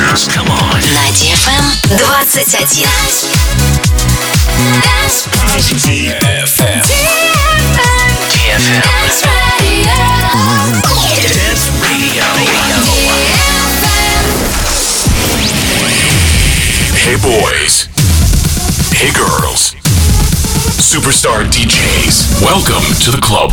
На DFM 21. DFM. DFM. Dance Radio. Dance Radio. Hey boys. Hey girls. Superstar DJs. Welcome to the club.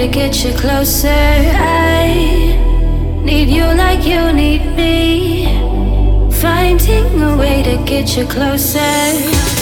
to get you closer. I need you like you need me. Finding a way to get you closer.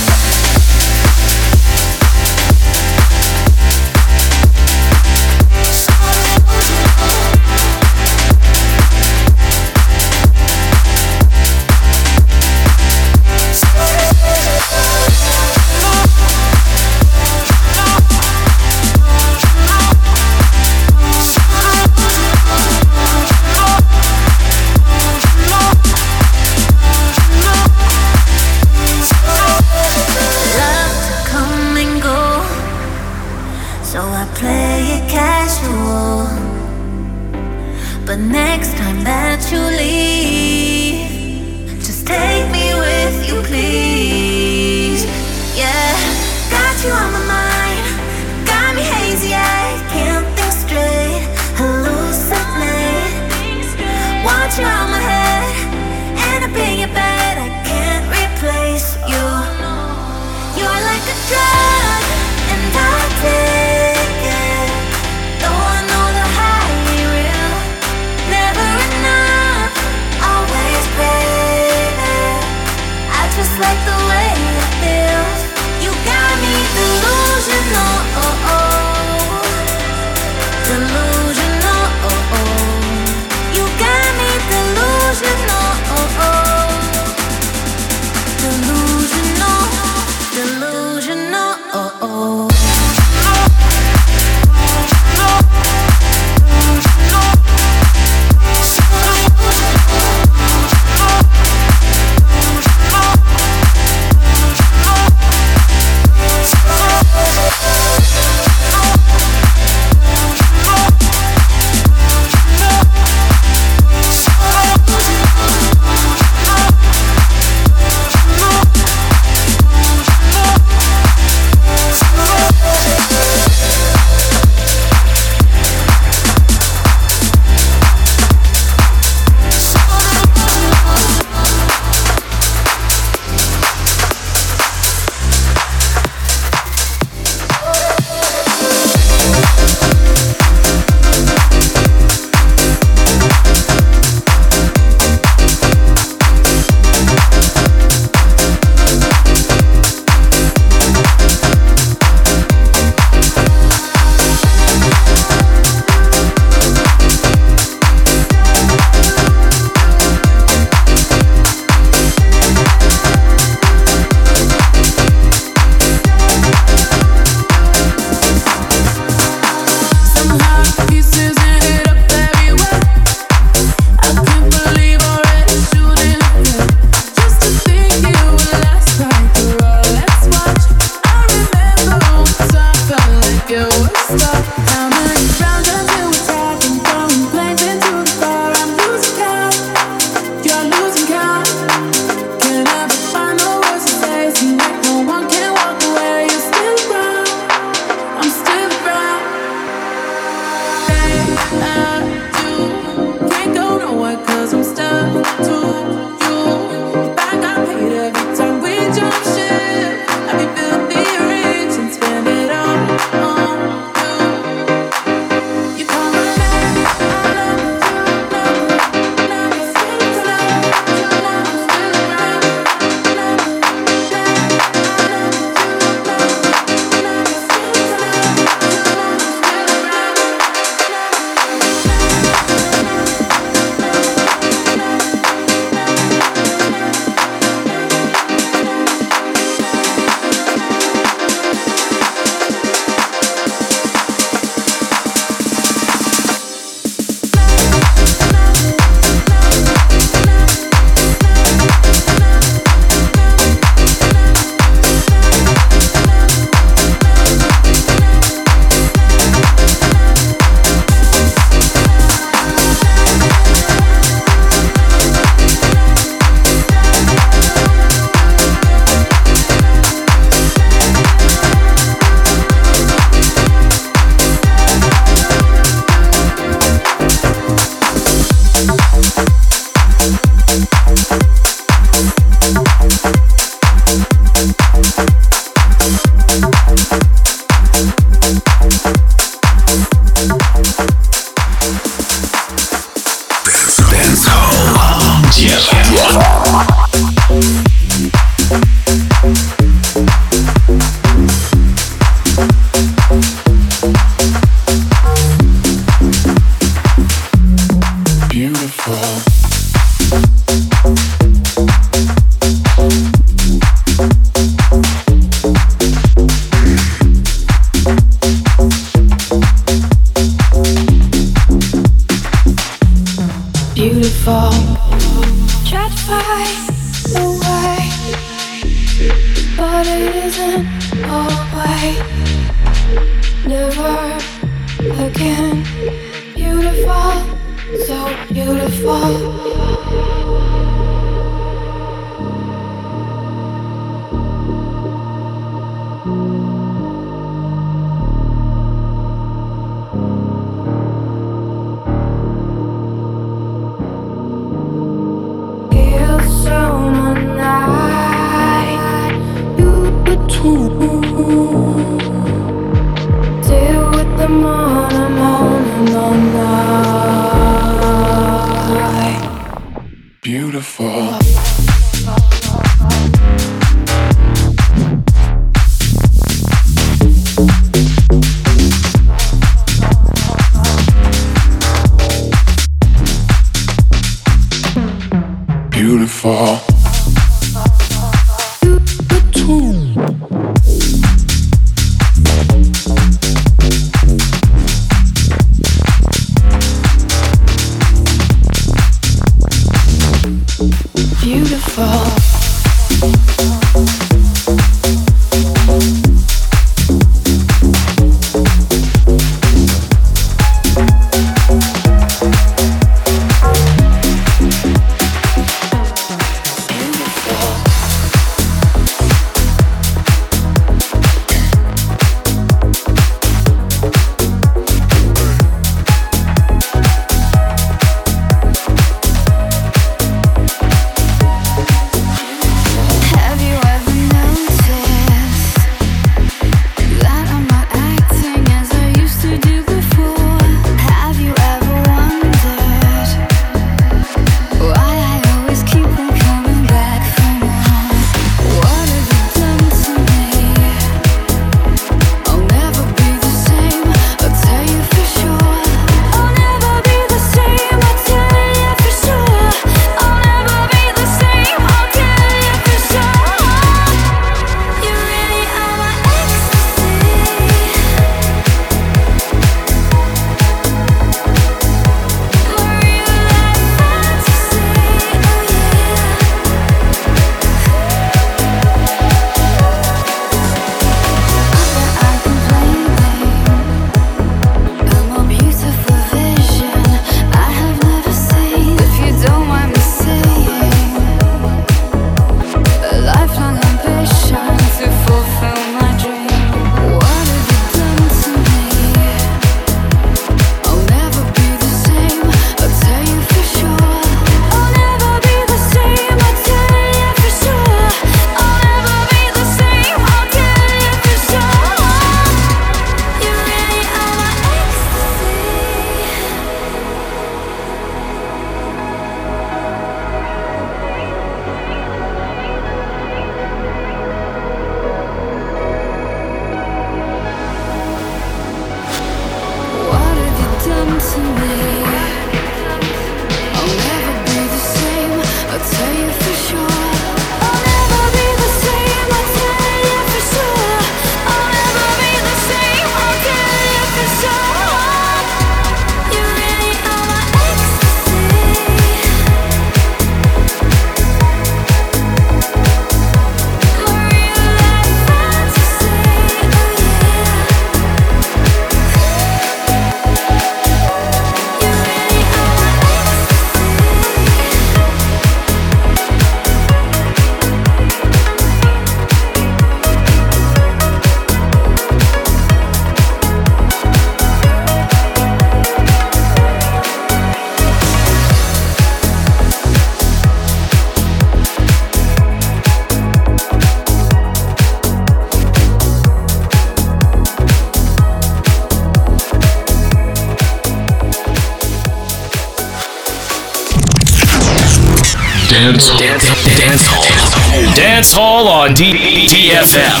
On D- DFM.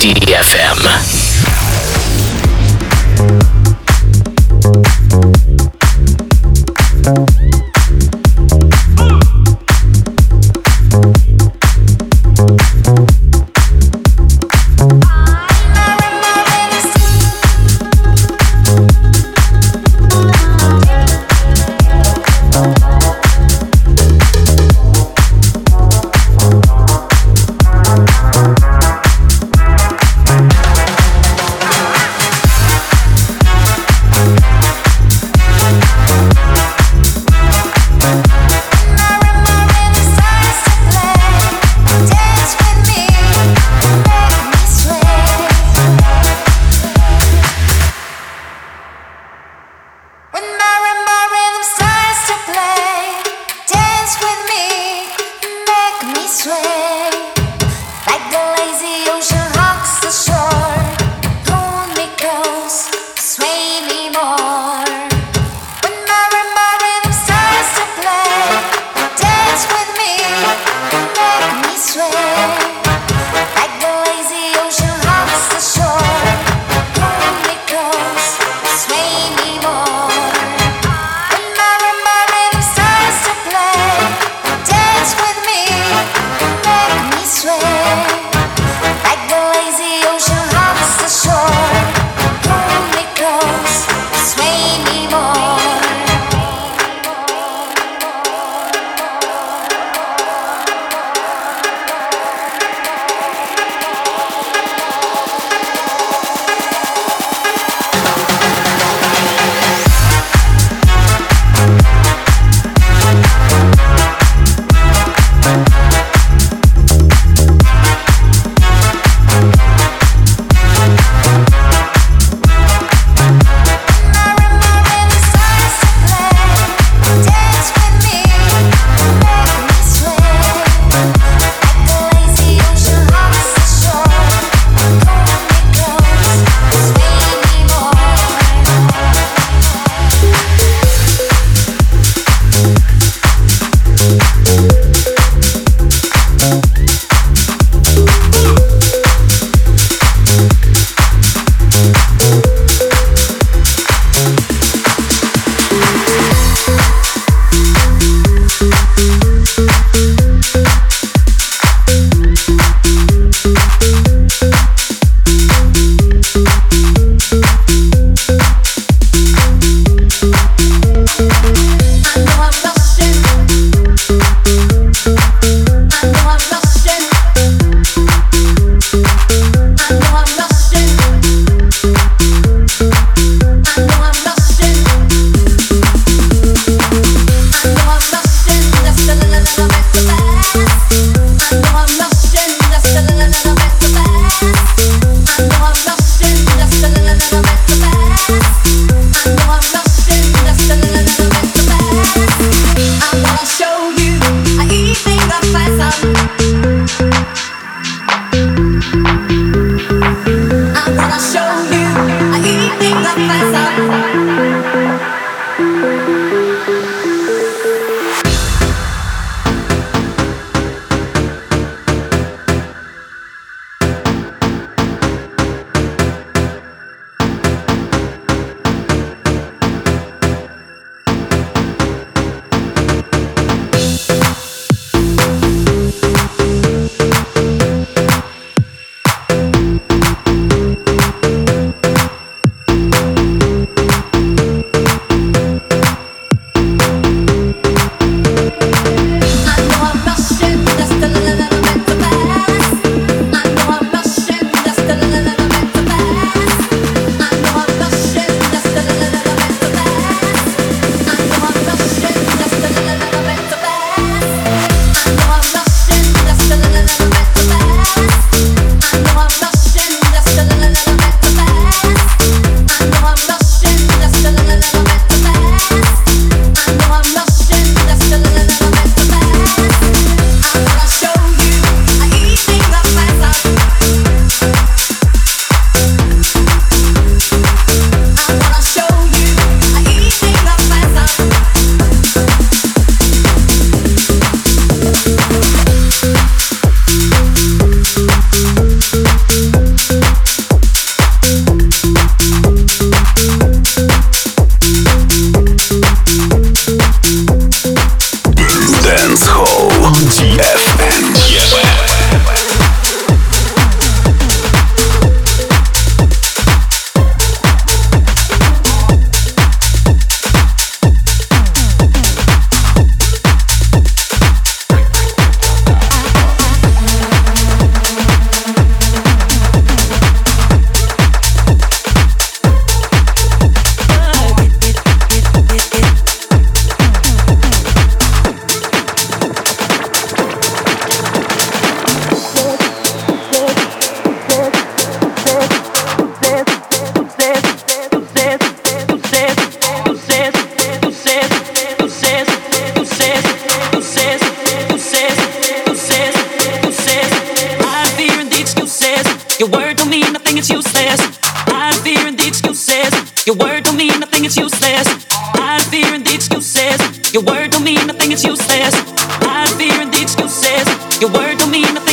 DFM.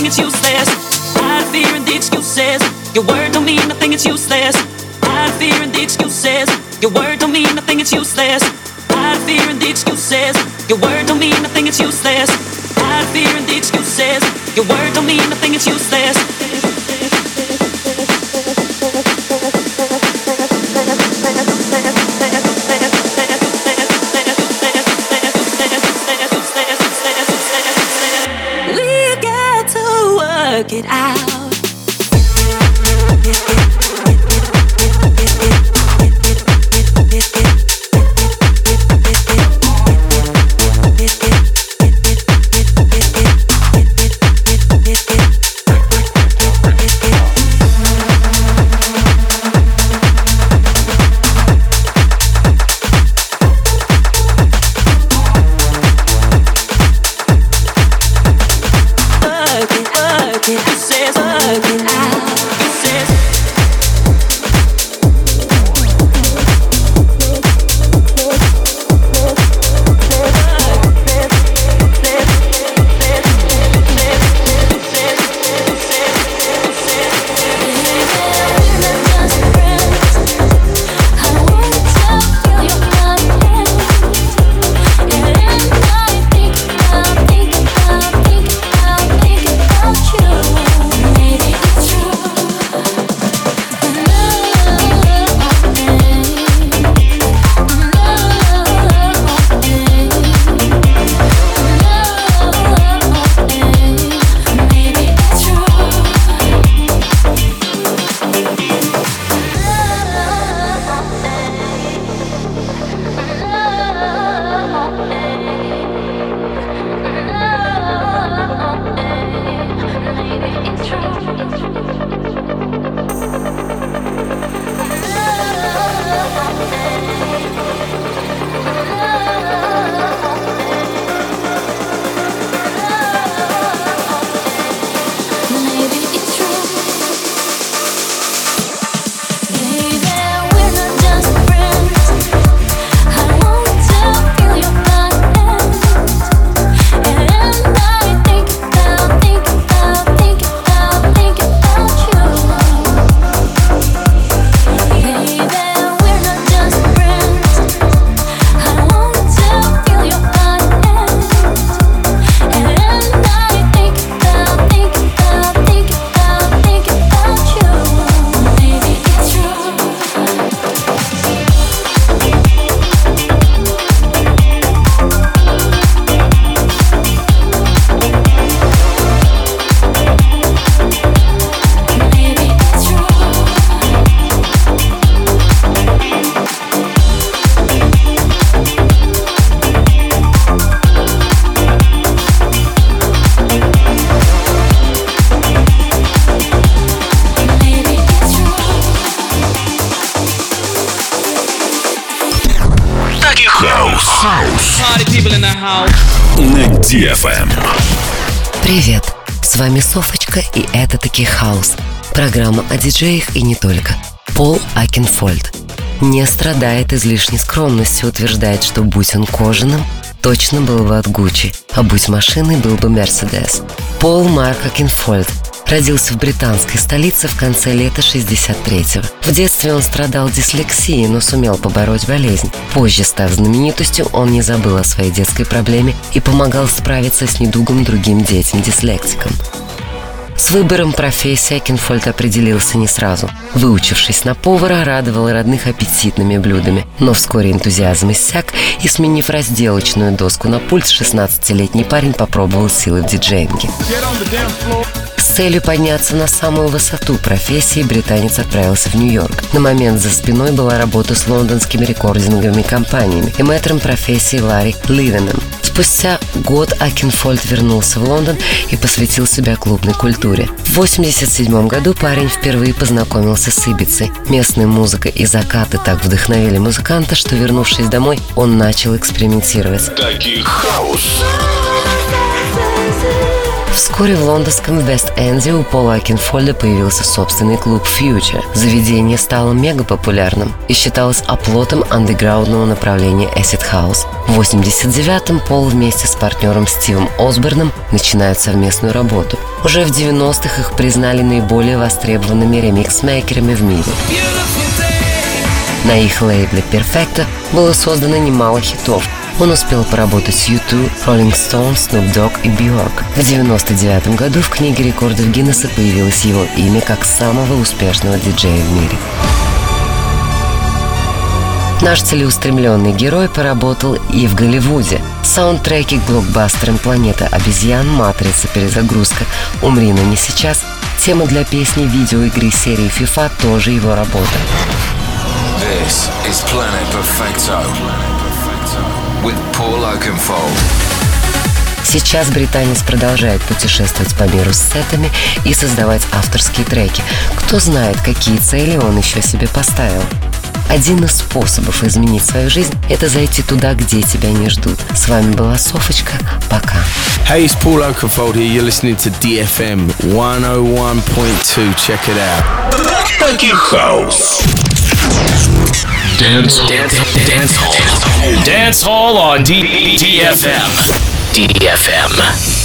It's useless. Hide fear and the excuses. Your word Программа о диджеях и не только. Пол Акинфольд. Не страдает излишней скромностью, утверждает, что будь он кожаным, точно был бы от Гуччи, а будь машиной, был бы Мерседес. Пол Марк Акинфольд родился в британской столице в конце лета 63-го. В детстве он страдал дислексией, но сумел побороть болезнь. Позже, став знаменитостью, он не забыл о своей детской проблеме и помогал справиться с недугом другим детям-дислектикам. С выбором профессии Акинфольд определился не сразу. Выучившись на повара, радовал родных аппетитными блюдами. Но вскоре энтузиазм иссяк, и, сменив разделочную доску на пульт, 16-летний парень попробовал силы в диджеинге. Целью подняться на самую высоту профессии британец отправился в Нью-Йорк. На момент за спиной была работа с лондонскими рекординговыми компаниями и мэтром профессии Ларри Леваном. Спустя год Акинфольд вернулся в Лондон и посвятил себя клубной культуре. В 1987 году парень впервые познакомился с Ибицей. Местная музыка и закаты так вдохновили музыканта, что, вернувшись домой, он начал экспериментировать. Таки хаус. Вскоре в лондонском Вест-Энде у Пола Акинфольда появился собственный клуб Future. Заведение стало мега популярным и считалось оплотом андеграундного направления Acid House. В 89-м Пол вместе с партнером Стивом Осборном начинают совместную работу. Уже в 90-х их признали наиболее востребованными ремикс-мейкерами в мире. На их лейбле Perfecto было создано немало хитов. Он успел поработать с U2, Rolling Stones, Snoop Dogg и Bjork. В 99 году в книге рекордов Гиннесса появилось его имя как самого успешного диджея в мире. Наш целеустремленный герой поработал и в Голливуде. Саундтреки к блокбастерам «Планета обезьян», «Матрица. Перезагрузка», «Умри, но не сейчас», тема для песни видеоигры серии FIFA тоже его работа. This is Planet Perfecto Paul Oakenfold. Сейчас британец продолжает путешествовать по миру с сетами и создавать авторские треки. Кто знает, какие цели он еще себе поставил. Один из способов изменить свою жизнь – это зайти туда, где тебя не ждут. С вами была Софочка. Пока. Hey, it's Paul Oakenfold here. You're listening to DFM 101.2. Check it out. Funky House. Dance, dance, dance hall. Dance hall on D- DFM. DFM.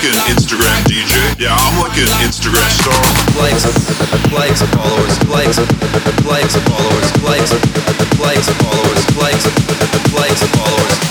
An Instagram DJ. Yeah, I'm an Instagram star. Likes, likes, followers, likes, likes, followers, likes, likes, followers, likes, likes, followers,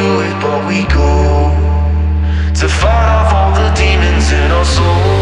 do it, but we go to fight off all the demons in our souls.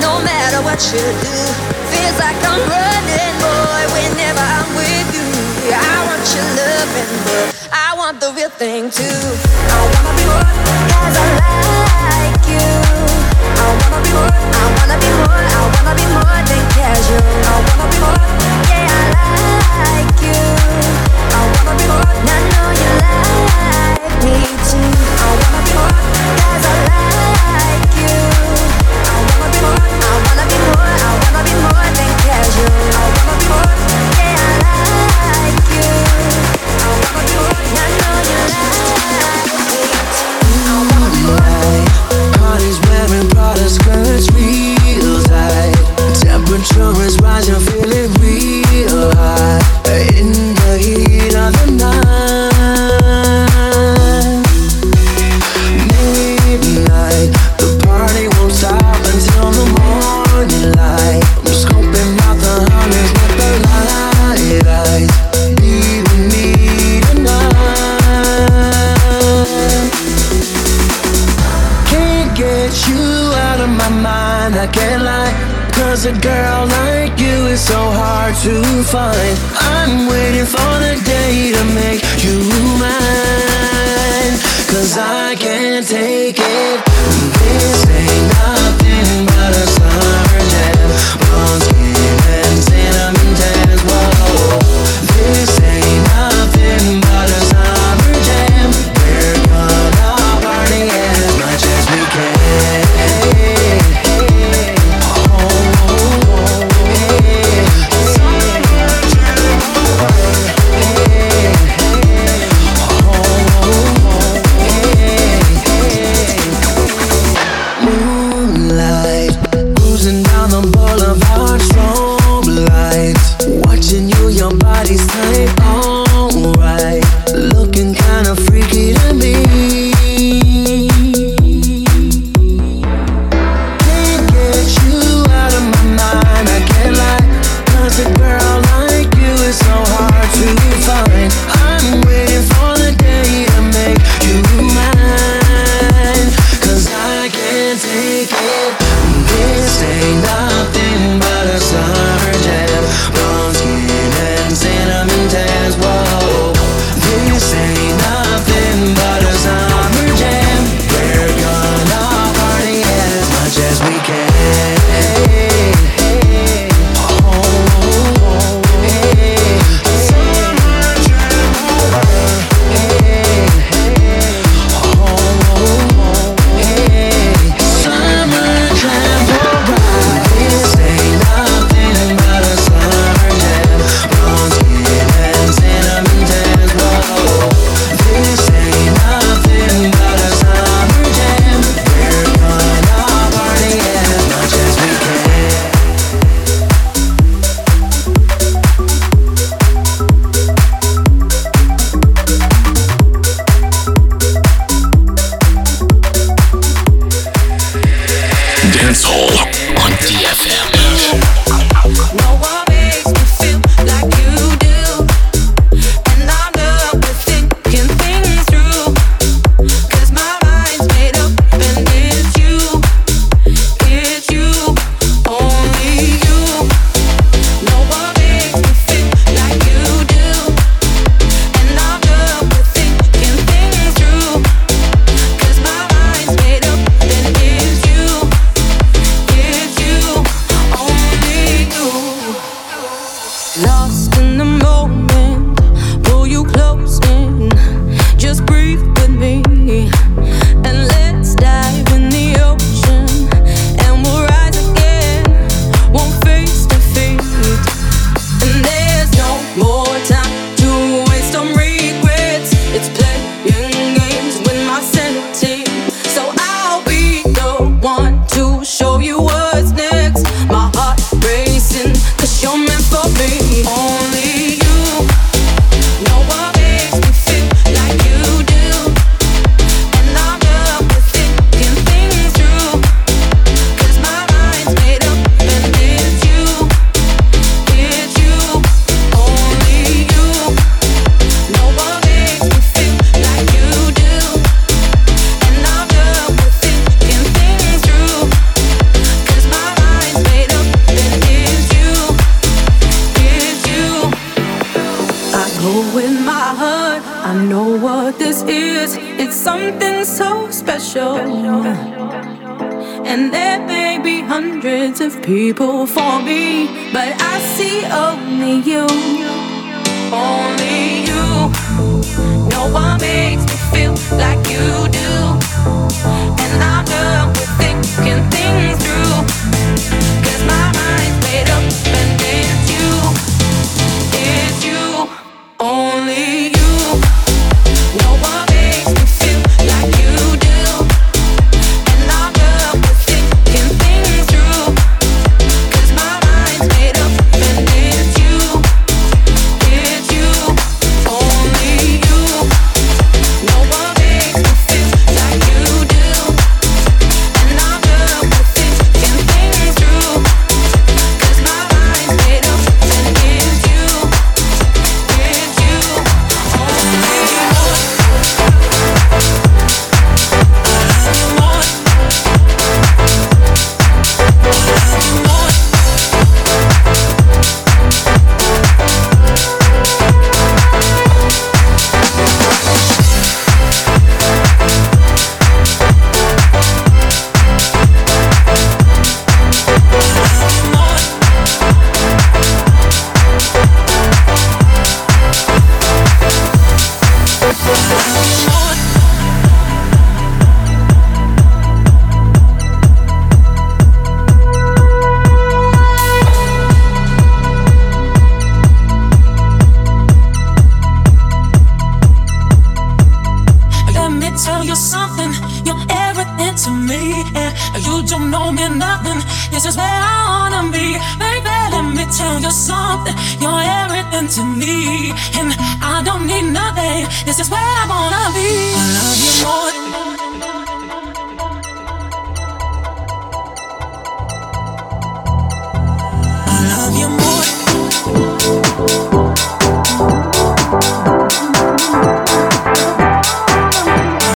no matter what you do. Feels like I'm running, boy, whenever I'm with you. I want your loving, but I want the real thing too. I wanna be more as I like you. I wanna be more, I wanna be more, I wanna be more than casual. I wanna be more, yeah, I like you. I wanna be more, and I know you like me too. I wanna be more as I like always